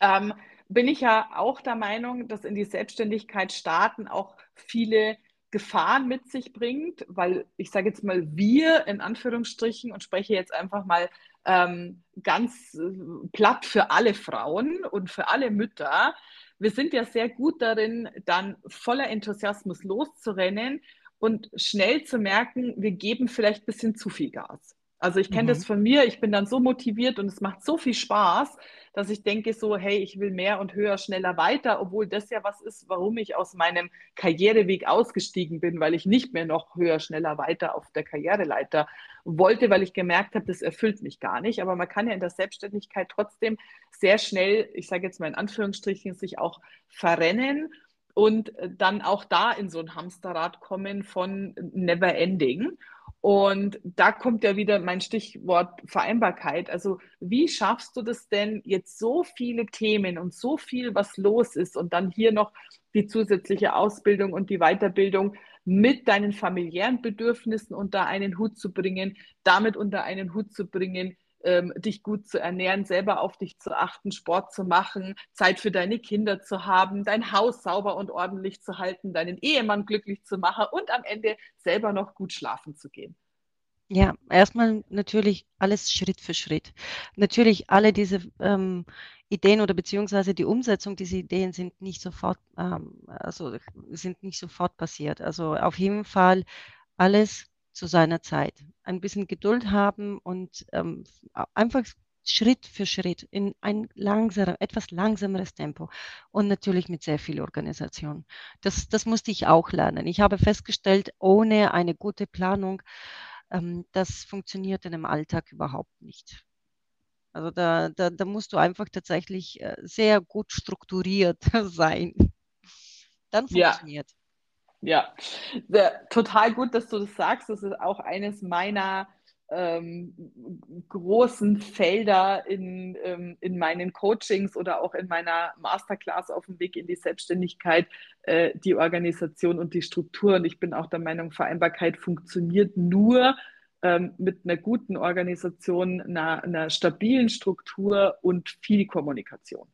Ähm, bin ich ja auch der Meinung, dass in die Selbstständigkeit starten auch viele Gefahren mit sich bringt, weil ich sage jetzt mal wir in Anführungsstrichen und spreche jetzt einfach mal ähm, ganz äh, platt für alle Frauen und für alle Mütter. Wir sind ja sehr gut darin, dann voller Enthusiasmus loszurennen und schnell zu merken, wir geben vielleicht ein bisschen zu viel Gas. Also ich kenne mhm. das von mir, ich bin dann so motiviert und es macht so viel Spaß, dass ich denke so, hey, ich will mehr und höher, schneller weiter, obwohl das ja was ist, warum ich aus meinem Karriereweg ausgestiegen bin, weil ich nicht mehr noch höher, schneller weiter auf der Karriereleiter wollte, weil ich gemerkt habe, das erfüllt mich gar nicht. Aber man kann ja in der Selbstständigkeit trotzdem sehr schnell, ich sage jetzt mal in Anführungsstrichen, sich auch verrennen und dann auch da in so ein Hamsterrad kommen von Never Ending. Und da kommt ja wieder mein Stichwort Vereinbarkeit. Also wie schaffst du das denn jetzt so viele Themen und so viel, was los ist und dann hier noch die zusätzliche Ausbildung und die Weiterbildung mit deinen familiären Bedürfnissen unter einen Hut zu bringen, damit unter einen Hut zu bringen, ähm, dich gut zu ernähren, selber auf dich zu achten, Sport zu machen, Zeit für deine Kinder zu haben, dein Haus sauber und ordentlich zu halten, deinen Ehemann glücklich zu machen und am Ende selber noch gut schlafen zu gehen. Ja, erstmal natürlich alles Schritt für Schritt. Natürlich alle diese ähm, Ideen oder beziehungsweise die Umsetzung dieser Ideen sind nicht sofort, ähm, also sind nicht sofort passiert. Also auf jeden Fall alles zu seiner Zeit. Ein bisschen Geduld haben und ähm, einfach Schritt für Schritt in ein langsamer, etwas langsameres Tempo und natürlich mit sehr viel Organisation. Das, das musste ich auch lernen. Ich habe festgestellt, ohne eine gute Planung, ähm, das funktioniert in einem Alltag überhaupt nicht. Also da, da, da musst du einfach tatsächlich äh, sehr gut strukturiert sein. Dann funktioniert. Ja. Ja, Sehr, total gut, dass du das sagst. Das ist auch eines meiner ähm, großen Felder in, ähm, in meinen Coachings oder auch in meiner Masterclass auf dem Weg in die Selbstständigkeit, äh, die Organisation und die Struktur. Und ich bin auch der Meinung, Vereinbarkeit funktioniert nur ähm, mit einer guten Organisation, einer, einer stabilen Struktur und viel Kommunikation.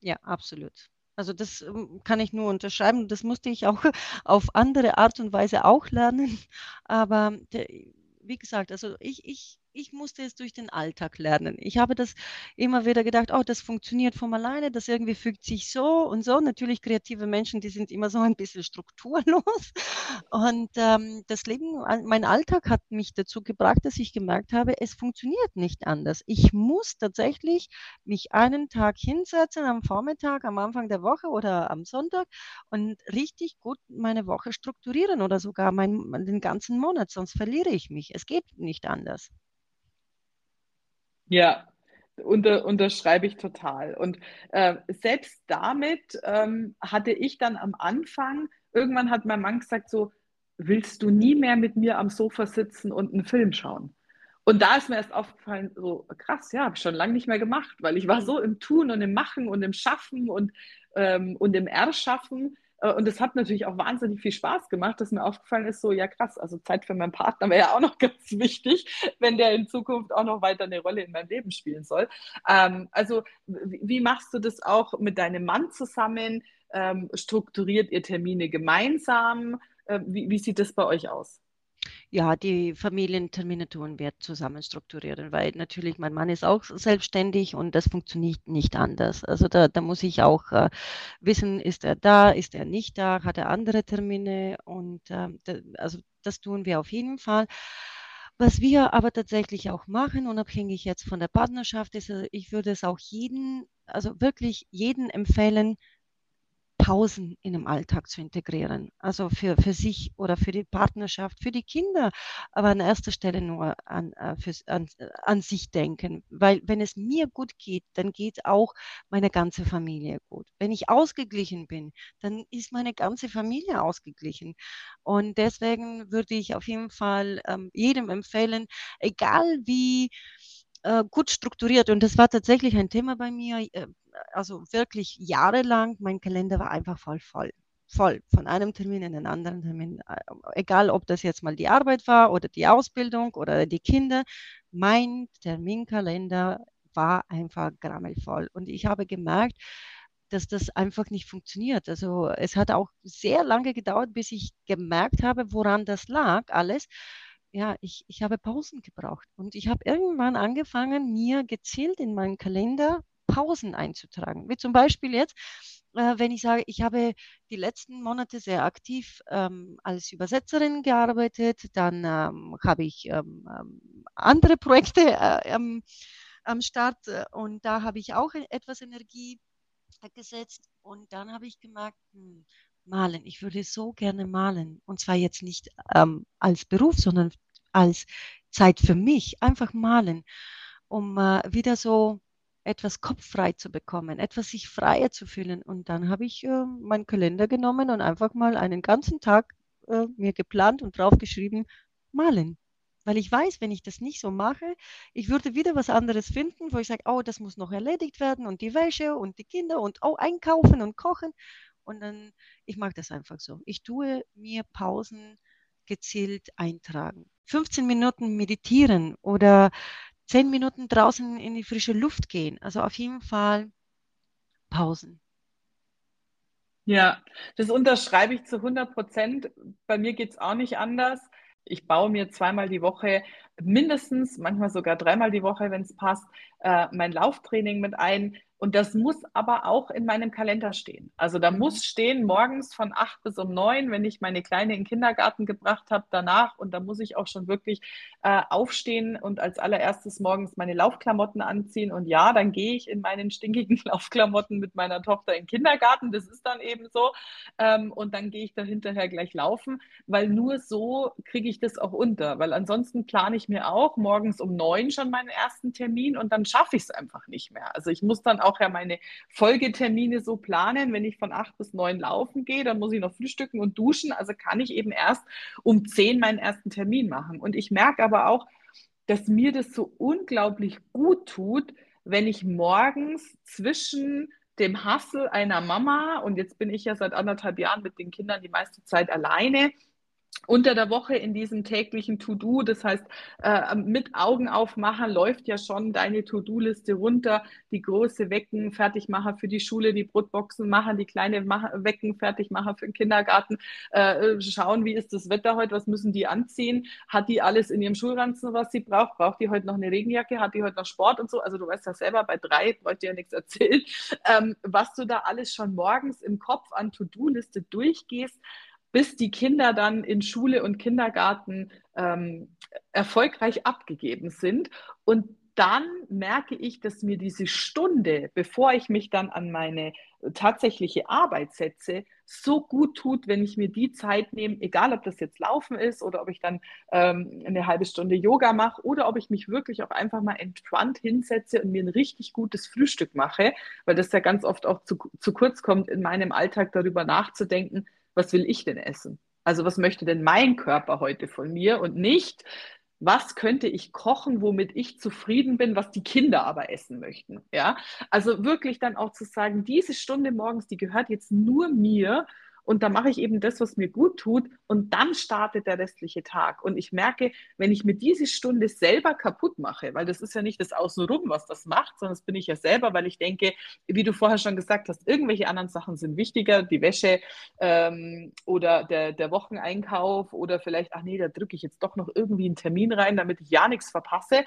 Ja, absolut. Also das ähm, kann ich nur unterschreiben. Das musste ich auch auf andere Art und Weise auch lernen. Aber wie gesagt, also ich, ich ich musste es durch den Alltag lernen. Ich habe das immer wieder gedacht, oh, das funktioniert von alleine, das irgendwie fügt sich so und so. Natürlich kreative Menschen, die sind immer so ein bisschen strukturlos. Und ähm, das Leben, mein Alltag hat mich dazu gebracht, dass ich gemerkt habe, es funktioniert nicht anders. Ich muss tatsächlich mich einen Tag hinsetzen am Vormittag, am Anfang der Woche oder am Sonntag und richtig gut meine Woche strukturieren oder sogar mein, den ganzen Monat, sonst verliere ich mich. Es geht nicht anders. Ja, unter, unterschreibe ich total. Und äh, selbst damit ähm, hatte ich dann am Anfang, irgendwann hat mein Mann gesagt, so, willst du nie mehr mit mir am Sofa sitzen und einen Film schauen? Und da ist mir erst aufgefallen, so krass, ja, habe ich schon lange nicht mehr gemacht, weil ich war so im Tun und im Machen und im Schaffen und, ähm, und im Erschaffen, und es hat natürlich auch wahnsinnig viel Spaß gemacht, dass mir aufgefallen ist, so, ja krass, also Zeit für meinen Partner wäre ja auch noch ganz wichtig, wenn der in Zukunft auch noch weiter eine Rolle in meinem Leben spielen soll. Ähm, also wie machst du das auch mit deinem Mann zusammen? Ähm, strukturiert ihr Termine gemeinsam? Äh, wie, wie sieht das bei euch aus? Ja, die Familientermine tun wir zusammen strukturieren, weil natürlich mein Mann ist auch selbstständig und das funktioniert nicht anders. Also da, da muss ich auch äh, wissen, ist er da, ist er nicht da, hat er andere Termine und äh, da, also das tun wir auf jeden Fall. Was wir aber tatsächlich auch machen, unabhängig jetzt von der Partnerschaft, ist, äh, ich würde es auch jeden, also wirklich jeden empfehlen, Pausen in dem Alltag zu integrieren. Also für, für sich oder für die Partnerschaft, für die Kinder, aber an erster Stelle nur an, äh, an, an sich denken. Weil wenn es mir gut geht, dann geht auch meine ganze Familie gut. Wenn ich ausgeglichen bin, dann ist meine ganze Familie ausgeglichen. Und deswegen würde ich auf jeden Fall ähm, jedem empfehlen, egal wie äh, gut strukturiert. Und das war tatsächlich ein Thema bei mir, äh, also wirklich jahrelang. Mein Kalender war einfach voll voll. Voll, von einem Termin in den anderen Termin. Äh, egal, ob das jetzt mal die Arbeit war oder die Ausbildung oder die Kinder. Mein Terminkalender war einfach grammelvoll. Und ich habe gemerkt, dass das einfach nicht funktioniert. Also es hat auch sehr lange gedauert, bis ich gemerkt habe, woran das lag alles ja, ich, ich habe Pausen gebraucht. Und ich habe irgendwann angefangen, mir gezielt in meinen Kalender Pausen einzutragen. Wie zum Beispiel jetzt, äh, wenn ich sage, ich habe die letzten Monate sehr aktiv ähm, als Übersetzerin gearbeitet, dann ähm, habe ich ähm, ähm andere Projekte äh, am Start äh, und da habe ich auch etwas Energie gesetzt und dann habe ich gemerkt, hm, malen. Ich würde so gerne malen. Und zwar jetzt nicht ähm, als Beruf, sondern als Zeit für mich. Einfach malen, um äh, wieder so etwas kopffrei zu bekommen, etwas sich freier zu fühlen. Und dann habe ich äh, meinen Kalender genommen und einfach mal einen ganzen Tag äh, mir geplant und draufgeschrieben, malen. Weil ich weiß, wenn ich das nicht so mache, ich würde wieder was anderes finden, wo ich sage, oh, das muss noch erledigt werden und die Wäsche und die Kinder und oh, einkaufen und kochen. Und dann, ich mag das einfach so. Ich tue mir Pausen gezielt eintragen. 15 Minuten meditieren oder 10 Minuten draußen in die frische Luft gehen. Also auf jeden Fall Pausen. Ja, das unterschreibe ich zu 100 Prozent. Bei mir geht es auch nicht anders. Ich baue mir zweimal die Woche, mindestens, manchmal sogar dreimal die Woche, wenn es passt, äh, mein Lauftraining mit ein. Und das muss aber auch in meinem Kalender stehen. Also da muss stehen, morgens von acht bis um neun, wenn ich meine Kleine in den Kindergarten gebracht habe, danach. Und da muss ich auch schon wirklich äh, aufstehen und als allererstes morgens meine Laufklamotten anziehen. Und ja, dann gehe ich in meinen stinkigen Laufklamotten mit meiner Tochter in den Kindergarten. Das ist dann eben so. Ähm, und dann gehe ich da hinterher gleich laufen, weil nur so kriege ich das auch unter. Weil ansonsten plane ich mir auch morgens um neun schon meinen ersten Termin und dann schaffe ich es einfach nicht mehr. Also ich muss dann auch auch ja meine Folgetermine so planen. Wenn ich von acht bis neun laufen gehe, dann muss ich noch frühstücken und duschen. Also kann ich eben erst um zehn meinen ersten Termin machen. Und ich merke aber auch, dass mir das so unglaublich gut tut, wenn ich morgens zwischen dem Hassel einer Mama und jetzt bin ich ja seit anderthalb Jahren mit den Kindern die meiste Zeit alleine unter der Woche in diesem täglichen To-Do, das heißt, äh, mit Augen aufmachen läuft ja schon deine To-Do-Liste runter, die große Wecken, Fertigmacher für die Schule, die Brotboxen machen, die kleine Wecken, Fertigmacher für den Kindergarten, äh, schauen, wie ist das Wetter heute, was müssen die anziehen, hat die alles in ihrem Schulranzen, was sie braucht, braucht die heute noch eine Regenjacke, hat die heute noch Sport und so, also du weißt ja selber, bei drei bräuchte ja nichts erzählen, ähm, was du da alles schon morgens im Kopf an To-Do-Liste durchgehst, bis die Kinder dann in Schule und Kindergarten ähm, erfolgreich abgegeben sind. Und dann merke ich, dass mir diese Stunde, bevor ich mich dann an meine tatsächliche Arbeit setze, so gut tut, wenn ich mir die Zeit nehme, egal ob das jetzt Laufen ist oder ob ich dann ähm, eine halbe Stunde Yoga mache oder ob ich mich wirklich auch einfach mal entspannt hinsetze und mir ein richtig gutes Frühstück mache, weil das ja ganz oft auch zu, zu kurz kommt, in meinem Alltag darüber nachzudenken, was will ich denn essen? Also was möchte denn mein Körper heute von mir und nicht, was könnte ich kochen, womit ich zufrieden bin, was die Kinder aber essen möchten. Ja, also wirklich dann auch zu sagen, diese Stunde morgens, die gehört jetzt nur mir und da mache ich eben das, was mir gut tut und dann startet der restliche Tag. Und ich merke, wenn ich mir diese Stunde selber kaputt mache, weil das ist ja nicht das Außenrum, was das macht, sondern das bin ich ja selber, weil ich denke, wie du vorher schon gesagt hast, irgendwelche anderen Sachen sind wichtiger, die Wäsche ähm, oder der, der Wocheneinkauf oder vielleicht, ach nee, da drücke ich jetzt doch noch irgendwie einen Termin rein, damit ich ja nichts verpasse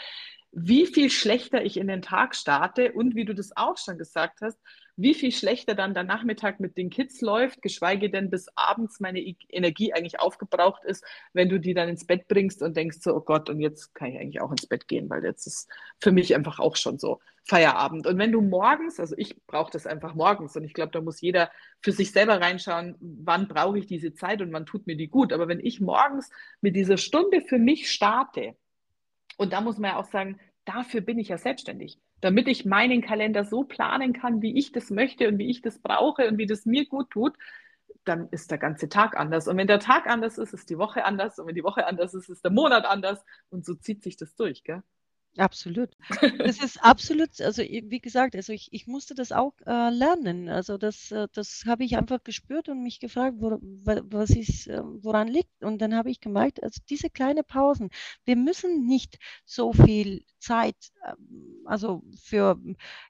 wie viel schlechter ich in den Tag starte und wie du das auch schon gesagt hast, wie viel schlechter dann der Nachmittag mit den Kids läuft, geschweige denn bis abends meine Energie eigentlich aufgebraucht ist, wenn du die dann ins Bett bringst und denkst so, oh Gott, und jetzt kann ich eigentlich auch ins Bett gehen, weil jetzt ist für mich einfach auch schon so Feierabend. Und wenn du morgens, also ich brauche das einfach morgens und ich glaube, da muss jeder für sich selber reinschauen, wann brauche ich diese Zeit und wann tut mir die gut. Aber wenn ich morgens mit dieser Stunde für mich starte, und da muss man ja auch sagen, dafür bin ich ja selbstständig, damit ich meinen Kalender so planen kann, wie ich das möchte und wie ich das brauche und wie das mir gut tut, dann ist der ganze Tag anders. Und wenn der Tag anders ist, ist die Woche anders. Und wenn die Woche anders ist, ist der Monat anders. Und so zieht sich das durch, gell? Absolut. Das ist absolut, also wie gesagt, also ich, ich musste das auch äh, lernen. Also das, äh, das habe ich einfach gespürt und mich gefragt, wo, was ist, äh, woran liegt. Und dann habe ich gemerkt, also diese kleine Pausen, wir müssen nicht so viel Zeit, ähm, also für,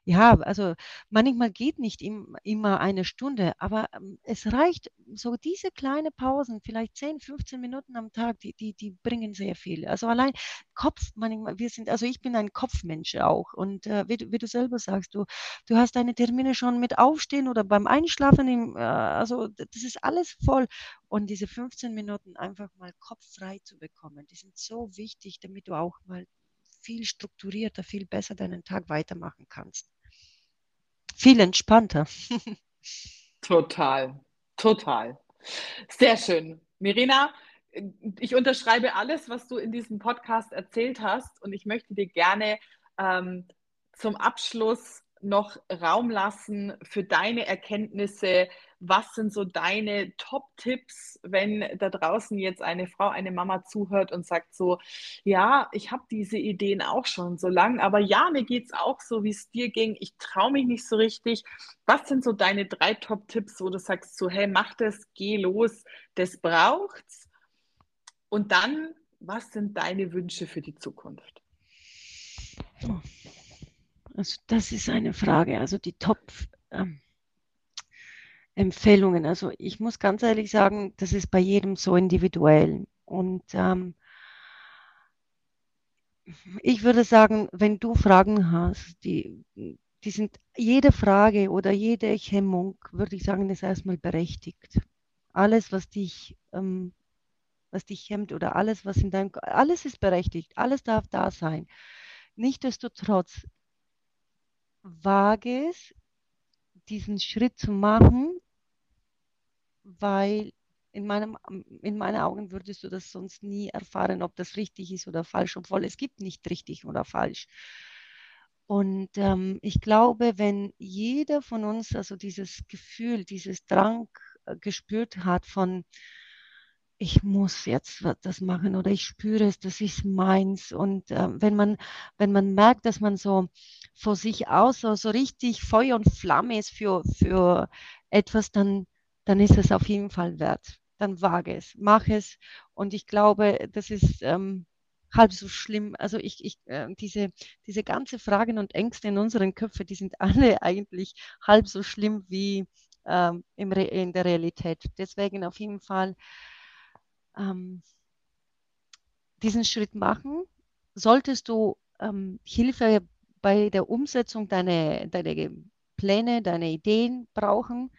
ja, also manchmal geht nicht im, immer eine Stunde, aber ähm, es reicht, so diese kleine Pausen, vielleicht 10, 15 Minuten am Tag, die, die, die bringen sehr viel. Also allein Kopf, manchmal, wir sind, also ich bin ein Kopfmensch auch und äh, wie, wie, du selber sagst, du, du hast deine Termine schon mit Aufstehen oder beim Einschlafen, im, äh, also das ist alles voll und diese 15 Minuten einfach mal kopffrei zu bekommen, die sind so wichtig, damit du auch mal viel strukturierter, viel besser deinen Tag weitermachen kannst. Viel entspannter. total, total. Sehr schön. Mirina, ich unterschreibe alles, was du in diesem Podcast erzählt hast und ich möchte dir gerne ähm, zum Abschluss noch Raum lassen für deine Erkenntnisse, was sind so deine Top-Tipps, wenn da draußen jetzt eine Frau, eine Mama zuhört und sagt so, ja, ich habe diese Ideen auch schon so lange, aber ja, mir geht es auch so, wie es dir ging. Ich traue mich nicht so richtig. Was sind so deine drei Top-Tipps, wo du sagst so, hey, mach das, geh los, das braucht's. Und dann, was sind deine Wünsche für die Zukunft? Also das ist eine Frage. Also die Top, ähm, Empfehlungen. Also ich muss ganz ehrlich sagen, das ist bei jedem so individuell. Und ähm, ich würde sagen, wenn du Fragen hast, die, die sind, jede Frage oder jede Hemmung, würde ich sagen, ist erstmal berechtigt. Alles, was dich, ähm, was dich hemmt oder alles, was in deinem, alles ist berechtigt, alles darf da sein. Nichtsdestotrotz, wage es, diesen Schritt zu machen, weil in, meinem, in meinen Augen würdest du das sonst nie erfahren, ob das richtig ist oder falsch, obwohl es gibt nicht richtig oder falsch. Und ähm, ich glaube, wenn jeder von uns also dieses Gefühl, dieses Drang äh, gespürt hat von, ich muss jetzt das machen oder ich spüre es, das ist meins. Und äh, wenn, man, wenn man merkt, dass man so vor sich aus so, so richtig Feuer und Flamme ist für, für etwas, dann dann ist es auf jeden Fall wert. Dann wage es, mach es. Und ich glaube, das ist ähm, halb so schlimm. Also ich, ich äh, diese, diese ganze Fragen und Ängste in unseren Köpfen, die sind alle eigentlich halb so schlimm wie ähm, im in der Realität. Deswegen auf jeden Fall ähm, diesen Schritt machen. Solltest du ähm, Hilfe bei der Umsetzung deiner deine Pläne, deine Ideen brauchen,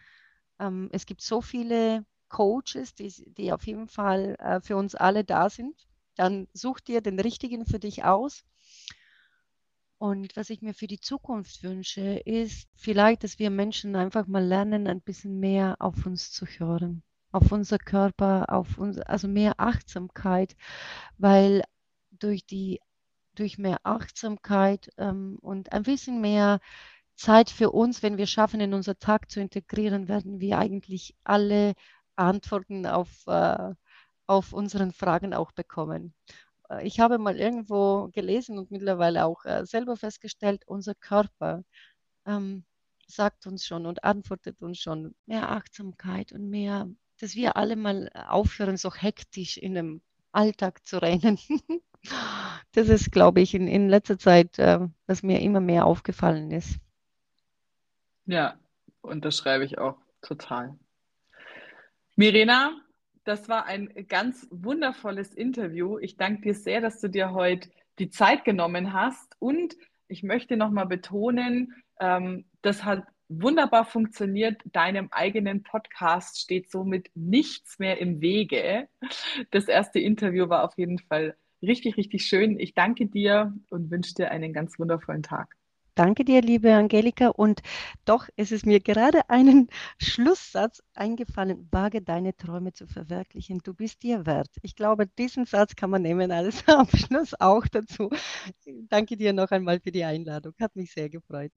ähm, es gibt so viele Coaches, die, die auf jeden Fall äh, für uns alle da sind. Dann such dir den richtigen für dich aus. Und was ich mir für die Zukunft wünsche, ist vielleicht, dass wir Menschen einfach mal lernen, ein bisschen mehr auf uns zu hören, auf unser Körper, auf uns, also mehr Achtsamkeit, weil durch die durch mehr Achtsamkeit ähm, und ein bisschen mehr Zeit für uns, wenn wir schaffen, in unser Tag zu integrieren, werden wir eigentlich alle Antworten auf, äh, auf unseren Fragen auch bekommen. Äh, ich habe mal irgendwo gelesen und mittlerweile auch äh, selber festgestellt, unser Körper ähm, sagt uns schon und antwortet uns schon mehr Achtsamkeit und mehr dass wir alle mal aufhören, so hektisch in dem Alltag zu rennen. Das ist, glaube ich, in, in letzter Zeit, äh, was mir immer mehr aufgefallen ist. Ja, unterschreibe ich auch total. Mirena, das war ein ganz wundervolles Interview. Ich danke dir sehr, dass du dir heute die Zeit genommen hast. Und ich möchte nochmal betonen, ähm, das hat wunderbar funktioniert. Deinem eigenen Podcast steht somit nichts mehr im Wege. Das erste Interview war auf jeden Fall richtig, richtig schön. Ich danke dir und wünsche dir einen ganz wundervollen Tag. Danke dir, liebe Angelika. Und doch ist es mir gerade einen Schlusssatz eingefallen. Wage deine Träume zu verwirklichen. Du bist dir wert. Ich glaube, diesen Satz kann man nehmen als Abschluss auch dazu. Danke dir noch einmal für die Einladung. Hat mich sehr gefreut.